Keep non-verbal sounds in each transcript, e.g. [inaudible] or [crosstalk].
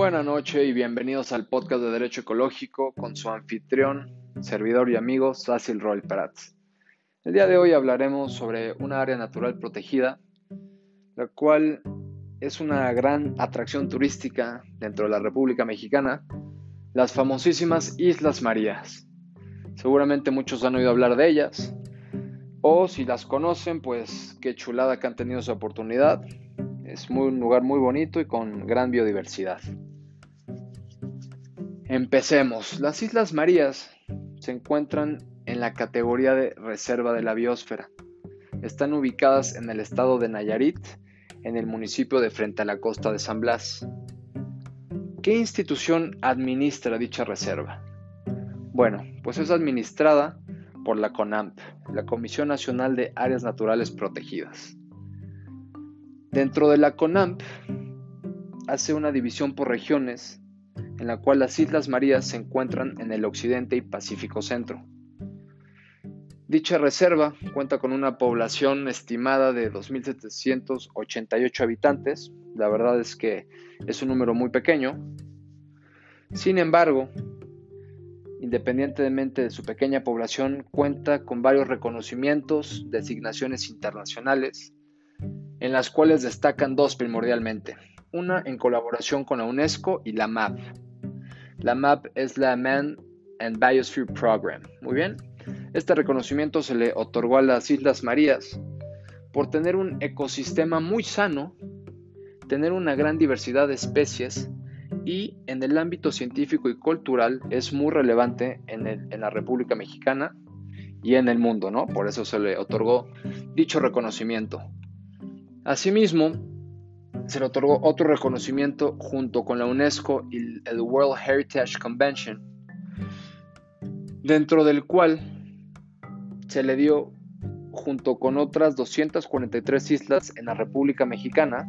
Buenas noches y bienvenidos al podcast de Derecho Ecológico con su anfitrión, servidor y amigo Sácil Roy Prats. El día de hoy hablaremos sobre una área natural protegida, la cual es una gran atracción turística dentro de la República Mexicana, las famosísimas Islas Marías. Seguramente muchos han oído hablar de ellas, o si las conocen, pues qué chulada que han tenido su oportunidad. Es un lugar muy bonito y con gran biodiversidad. Empecemos. Las Islas Marías se encuentran en la categoría de Reserva de la Biosfera. Están ubicadas en el estado de Nayarit, en el municipio de Frente a la Costa de San Blas. ¿Qué institución administra dicha reserva? Bueno, pues es administrada por la CONAMP, la Comisión Nacional de Áreas Naturales Protegidas. Dentro de la CONAMP hace una división por regiones en la cual las Islas Marías se encuentran en el occidente y Pacífico Centro. Dicha reserva cuenta con una población estimada de 2.788 habitantes, la verdad es que es un número muy pequeño. Sin embargo, independientemente de su pequeña población, cuenta con varios reconocimientos, designaciones internacionales, en las cuales destacan dos primordialmente. Una en colaboración con la UNESCO y la MAP. La MAP es la Man and Biosphere Program. Muy bien. Este reconocimiento se le otorgó a las Islas Marías por tener un ecosistema muy sano, tener una gran diversidad de especies y en el ámbito científico y cultural es muy relevante en, la República Mexicana y en el mundo, ¿no? Por eso se le otorgó dicho reconocimiento. Asimismo, se le otorgó otro reconocimiento junto con la UNESCO y el World Heritage Convention, dentro del cual se le dio junto con otras 243 islas en la República Mexicana,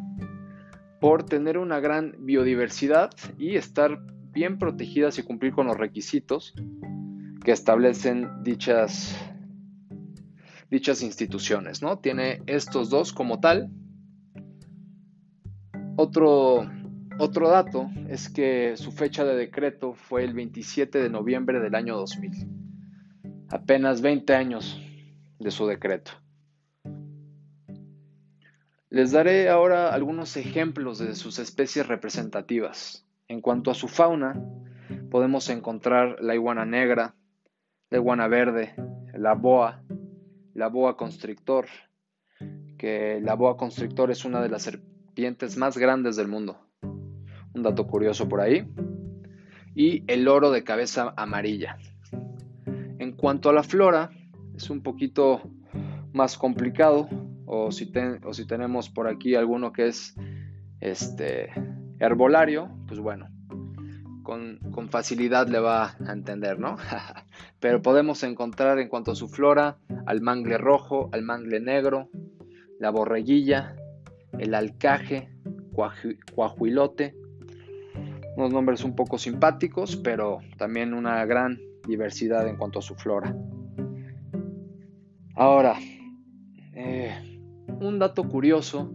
por tener una gran biodiversidad y estar bien protegidas y cumplir con los requisitos que establecen dichas, dichas instituciones. ¿no? Tiene estos dos como tal. Otro, otro dato es que su fecha de decreto fue el 27 de noviembre del año 2000. Apenas 20 años de su decreto. Les daré ahora algunos ejemplos de sus especies representativas. En cuanto a su fauna, podemos encontrar la iguana negra, la iguana verde, la boa, la boa constrictor, que la boa constrictor es una de las más grandes del mundo. Un dato curioso por ahí. Y el oro de cabeza amarilla. En cuanto a la flora, es un poquito más complicado o si, o si tenemos por aquí alguno que es este herbolario, pues bueno, con, con, facilidad le va a entender, ¿no? [laughs] Pero podemos encontrar en cuanto a su flora al mangle rojo, al mangle negro, la borreguilla, el alcaje, cuajuilote, unos nombres un poco simpáticos, pero también una gran diversidad en cuanto a su flora. Ahora, eh, un dato curioso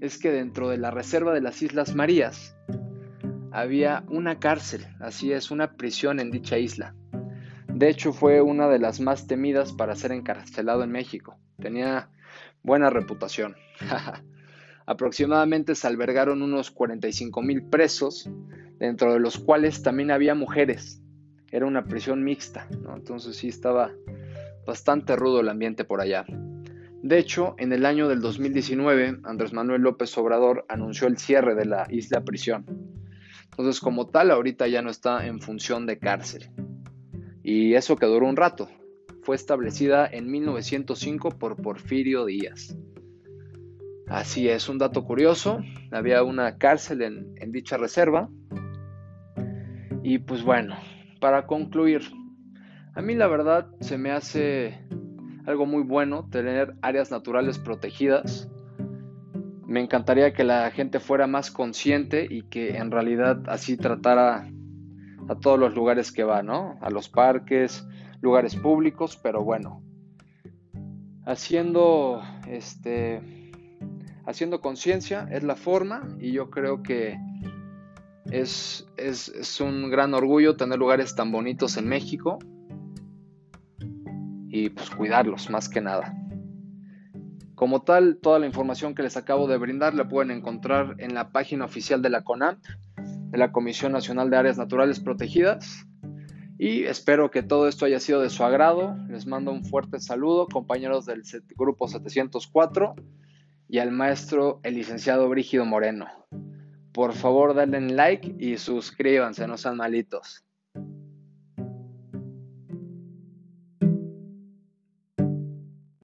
es que dentro de la reserva de las Islas Marías había una cárcel, así es, una prisión en dicha isla. De hecho, fue una de las más temidas para ser encarcelado en México. Tenía buena reputación. [laughs] Aproximadamente se albergaron unos 45 mil presos, dentro de los cuales también había mujeres. Era una prisión mixta, entonces sí estaba bastante rudo el ambiente por allá. De hecho, en el año del 2019, Andrés Manuel López Obrador anunció el cierre de la isla prisión. Entonces, como tal, ahorita ya no está en función de cárcel. Y eso que duró un rato. Fue establecida en 1905 por Porfirio Díaz. Así es, un dato curioso. Había una cárcel en, dicha reserva. Y pues bueno, para concluir, a mí la verdad se me hace algo muy bueno tener áreas naturales protegidas. Me encantaría que la gente fuera más consciente y que en realidad así tratara a todos los lugares que va, ¿no? A los parques, lugares públicos, pero bueno, haciendo este haciendo conciencia es la forma y yo creo que Es, es, un gran orgullo tener lugares tan bonitos en México y pues cuidarlos más que nada. Como tal, toda la información que les acabo de brindar la pueden encontrar en la página oficial de la CONAMP, de la Comisión Nacional de Áreas Naturales Protegidas. Y espero que todo esto haya sido de su agrado. Les mando un fuerte saludo, compañeros del grupo 704 y al maestro, el licenciado Brígido Moreno. Por favor, denle like y suscríbanse, no sean malitos.